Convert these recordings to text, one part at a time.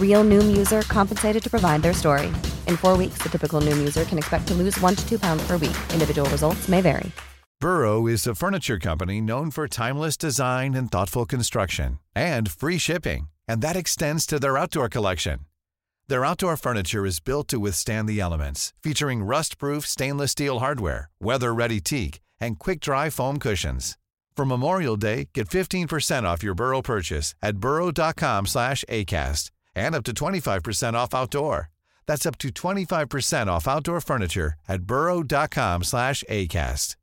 Real Noom user compensated to provide their story. In four weeks, the typical Noom user can expect to lose one to two pounds per week. Individual results may vary. Burrow is a furniture company known for timeless design and thoughtful construction and free shipping, and that extends to their outdoor collection. Their outdoor furniture is built to withstand the elements, featuring rust-proof stainless steel hardware, weather-ready teak, and quick-dry foam cushions. For Memorial Day, get 15% off your Burrow purchase at burrow.com slash ACAST and up to 25% off outdoor. That's up to 25% off outdoor furniture at burrow.com slash ACAST.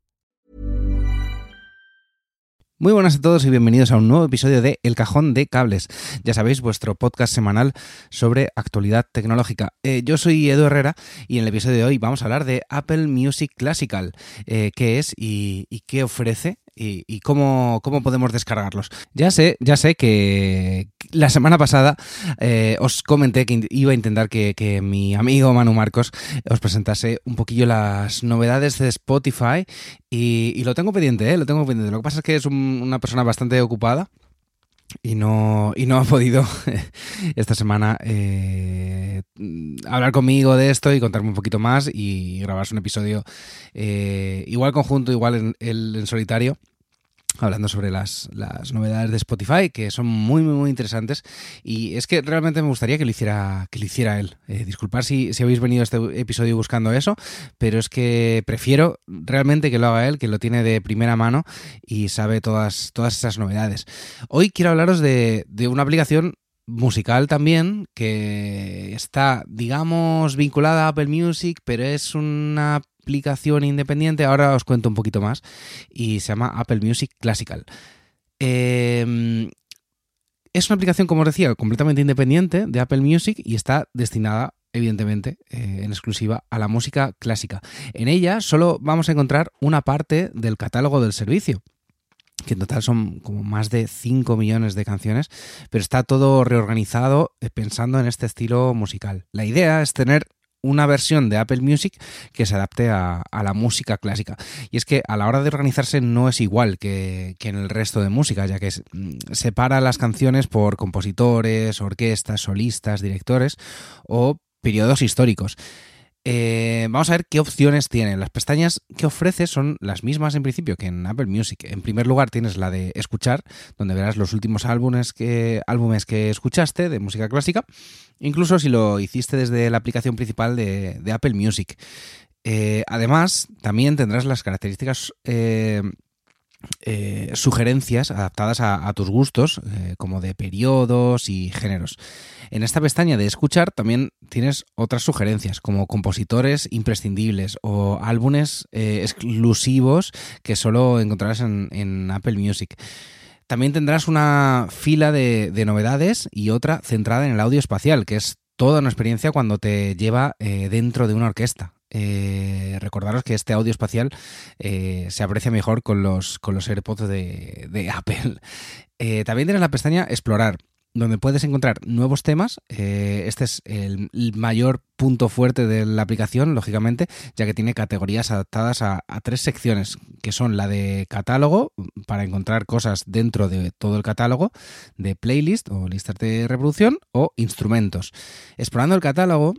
Muy buenas a todos y bienvenidos a un nuevo episodio de El Cajón de Cables. Ya sabéis, vuestro podcast semanal sobre actualidad tecnológica. Eh, yo soy Edu Herrera y en el episodio de hoy vamos a hablar de Apple Music Classical, eh, qué es y, y qué ofrece y, cómo, cómo, podemos descargarlos. Ya sé, ya sé que la semana pasada eh, os comenté que iba a intentar que, que, mi amigo Manu Marcos os presentase un poquillo las novedades de Spotify y, y lo tengo pendiente, ¿eh? lo tengo pendiente. Lo que pasa es que es un, una persona bastante ocupada y no, y no ha podido esta semana eh, hablar conmigo de esto y contarme un poquito más y grabarse un episodio eh, igual conjunto, igual en, en solitario hablando sobre las, las, novedades de Spotify, que son muy, muy, interesantes. Y es que realmente me gustaría que lo hiciera, que lo hiciera él. Eh, disculpad si, si, habéis venido a este episodio buscando eso, pero es que prefiero realmente que lo haga él, que lo tiene de primera mano y sabe todas, todas esas novedades. Hoy quiero hablaros de, de una aplicación musical también que está, digamos, vinculada a Apple Music, pero es una aplicación independiente, ahora os cuento un poquito más, y se llama Apple Music Classical. Eh, es una aplicación, como os decía, completamente independiente de Apple Music y está destinada evidentemente, eh, en exclusiva a la música clásica. En ella solo vamos a encontrar una parte del catálogo del servicio que en total son como más de 5 millones de canciones, pero está todo reorganizado eh, pensando en este estilo musical. La idea es tener una versión de Apple Music que se adapte a, la música clásica. Y es que a la hora de organizarse no es igual que, que en el resto de música, ya que mm, separa las canciones por compositores, orquestas, solistas, directores o periodos históricos. Eh, vamos a ver qué opciones tiene. Las pestañas que ofrece son las mismas en principio que en Apple Music. En primer lugar tienes la de escuchar, donde verás los últimos álbumes que, álbumes que escuchaste de música clásica, incluso si lo hiciste desde la aplicación principal de, de Apple Music. Eh, además, también tendrás las características eh, eh, sugerencias adaptadas a, tus gustos, eh, como de periodos y géneros. En esta pestaña de escuchar también tienes otras sugerencias, como compositores imprescindibles o álbumes eh, exclusivos que solo encontrarás en, Apple Music. También tendrás una fila de, novedades y otra centrada en el audio espacial, que es toda una experiencia cuando te lleva dentro de una orquesta. Eh, recordaros que este audio espacial eh, se aprecia mejor con los, con los AirPods de, Apple. Eh, también tienes la pestaña Explorar, donde puedes encontrar nuevos temas. Este es el, el, mayor punto fuerte de la aplicación, lógicamente, ya que tiene categorías adaptadas a, a, tres secciones, que son la de catálogo, para encontrar cosas dentro de todo el catálogo, de playlist o listas de reproducción, o instrumentos. Explorando el catálogo,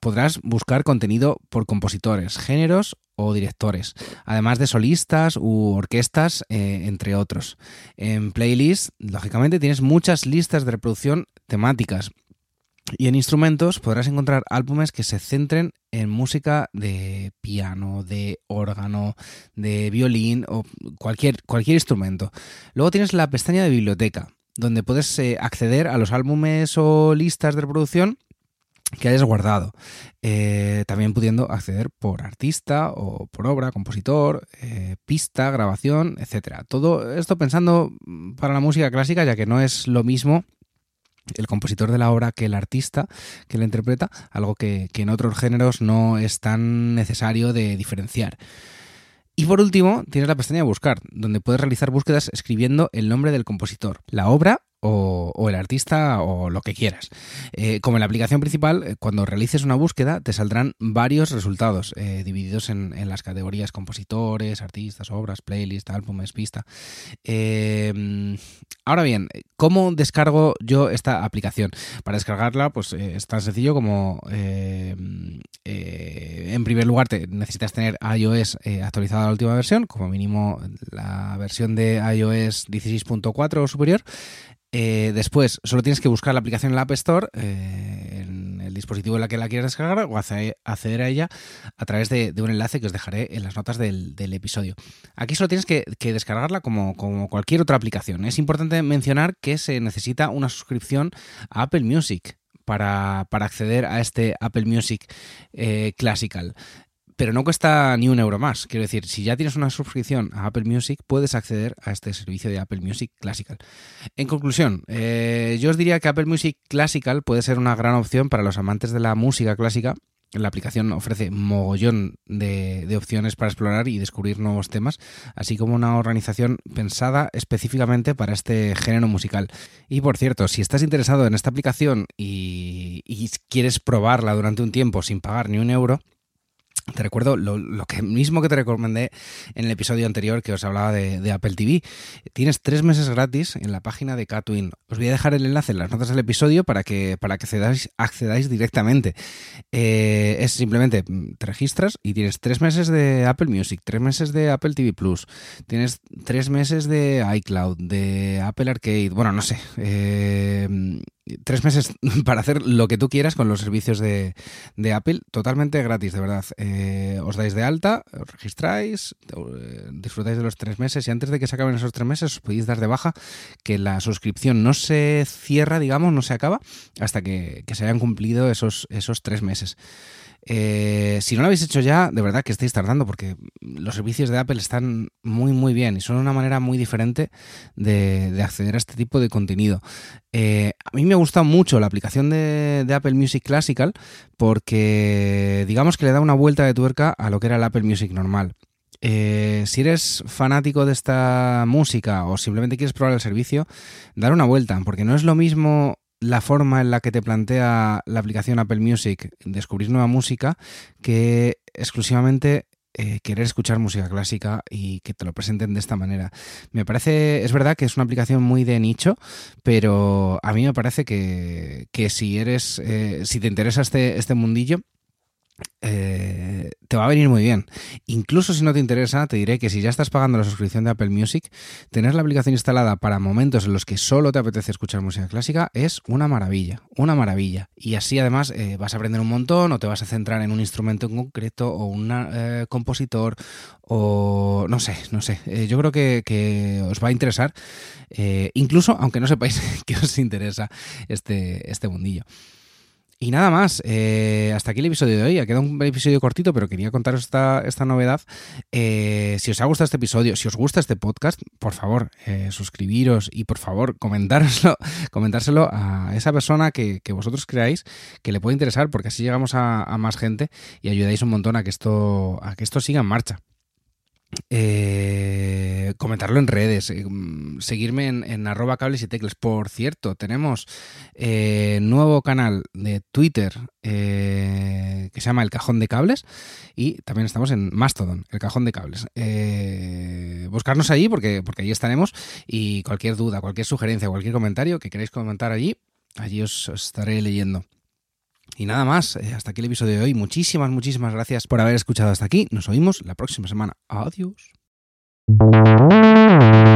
podrás buscar contenido por compositores, géneros o directores, además de solistas u orquestas, eh, entre otros. En playlist, lógicamente, tienes muchas listas de reproducción temáticas. Y en instrumentos podrás encontrar álbumes que se centren en música de piano, de órgano, de violín o cualquier, cualquier instrumento. Luego tienes la pestaña de biblioteca, donde puedes eh, acceder a los álbumes o listas de reproducción que hayas guardado. Eh, también pudiendo acceder por artista o por obra, compositor, eh, pista, grabación, etc. Todo esto pensando para la música clásica, ya que no es lo mismo el compositor de la obra que el artista que la interpreta, algo que, en otros géneros no es tan necesario de diferenciar. Y por último, tienes la pestaña de buscar, donde puedes realizar búsquedas escribiendo el nombre del compositor, la obra o, el artista o lo que quieras. Eh, como en la aplicación principal, eh, cuando realices una búsqueda te saldrán varios resultados eh, divididos en, las categorías compositores, artistas, obras, playlist, álbumes, pista. ahora bien, ¿cómo descargo yo esta aplicación? Para descargarla, pues es tan sencillo como en primer lugar te necesitas tener iOS actualizada a la última versión, como mínimo la versión de iOS 16.4 o superior. Eh, después, solo tienes que buscar la aplicación en la App Store, eh, en el dispositivo en la que la quieras descargar, o acceder a ella a través de, un enlace que os dejaré en las notas del, episodio. Aquí solo tienes que, descargarla como, cualquier otra aplicación. Es importante mencionar que se necesita una suscripción a Apple Music. Para, acceder a este Apple Music eh, Classical pero no cuesta ni un euro más. Quiero decir, si ya tienes una suscripción a Apple Music, puedes acceder a este servicio de Apple Music Classical. En conclusión, eh, yo os diría que Apple Music Classical puede ser una gran opción para los amantes de la música clásica. La aplicación ofrece mogollón de, opciones para explorar y descubrir nuevos temas, así como una organización pensada específicamente para este género musical. Y por cierto, si estás interesado en esta aplicación y quieres probarla durante un tiempo sin pagar ni un euro, te recuerdo lo, que mismo que te recomendé en el episodio anterior que os hablaba de, Apple TV. Tienes tres meses gratis en la página de Catwin. Os voy a dejar el enlace en las notas del episodio para que, para que accedáis, accedáis directamente. Eh, es simplemente mm, te registras y tienes tres meses de Apple Music, tres meses de Apple TV Plus, tienes tres meses de iCloud, de Apple Arcade, bueno, no sé. Eh, tres meses para hacer lo que tú quieras con los servicios de, Apple, totalmente gratis, de verdad. Eh, os dais de alta, os registráis, eh, disfrutáis de los tres meses y antes de que se acaben esos tres meses os podéis dar de baja que la suscripción no se cierra, digamos, no se acaba hasta que, que se hayan cumplido esos, esos tres meses. Eh, si no lo habéis hecho ya, de verdad que estáis tardando porque los servicios de Apple están muy muy bien y son una manera muy diferente de, acceder a este tipo de contenido. Eh, a mí me gusta mucho la aplicación de, Apple Music Classical porque digamos que le da una vuelta de tuerca a lo que era el Apple Music normal. Eh, si eres fanático de esta música o simplemente quieres probar el servicio, dar una vuelta, porque no es lo mismo la forma en la que te plantea la aplicación Apple Music descubrir nueva música que exclusivamente eh, querer escuchar música clásica y que te lo presenten de esta manera. Me parece, es verdad que es una aplicación muy de nicho, pero a mí me parece que, si eres, eh, si te interesa este, este mundillo, eh, te va a venir muy bien. Incluso si no te interesa, te diré que si ya estás pagando la suscripción de Apple Music, tener la aplicación instalada para momentos en los que solo te apetece escuchar música clásica es una maravilla, una maravilla. Y así además eh, vas a aprender un montón o te vas a centrar en un instrumento en concreto o un eh, compositor o no sé, no sé. yo creo que, que, os va a interesar, incluso aunque no sepáis que os interesa este, este mundillo. Y nada más, eh, hasta aquí el episodio de hoy. Ha quedado un episodio cortito, pero quería contaros esta, esta novedad. Eh, si os ha gustado este episodio, si os gusta este podcast, por favor, eh, suscribiros y por favor, comentároslo, comentárselo a esa persona que, vosotros creáis que le puede interesar, porque así llegamos a, a, más gente y ayudáis un montón a que esto, a que esto siga en marcha. Eh, comentarlo en redes, eh, seguirme en, arroba cables y teclas. Por cierto, tenemos eh, nuevo canal de Twitter que se llama El Cajón de Cables y también estamos en Mastodon, El Cajón de Cables. buscarnos allí porque, porque allí estaremos y cualquier duda, cualquier sugerencia, cualquier comentario que queráis comentar allí, allí os estaré leyendo. Y nada más, eh, hasta aquí el episodio de hoy. Muchísimas, muchísimas gracias por haber escuchado hasta aquí. Nos oímos la próxima semana. Adiós. you.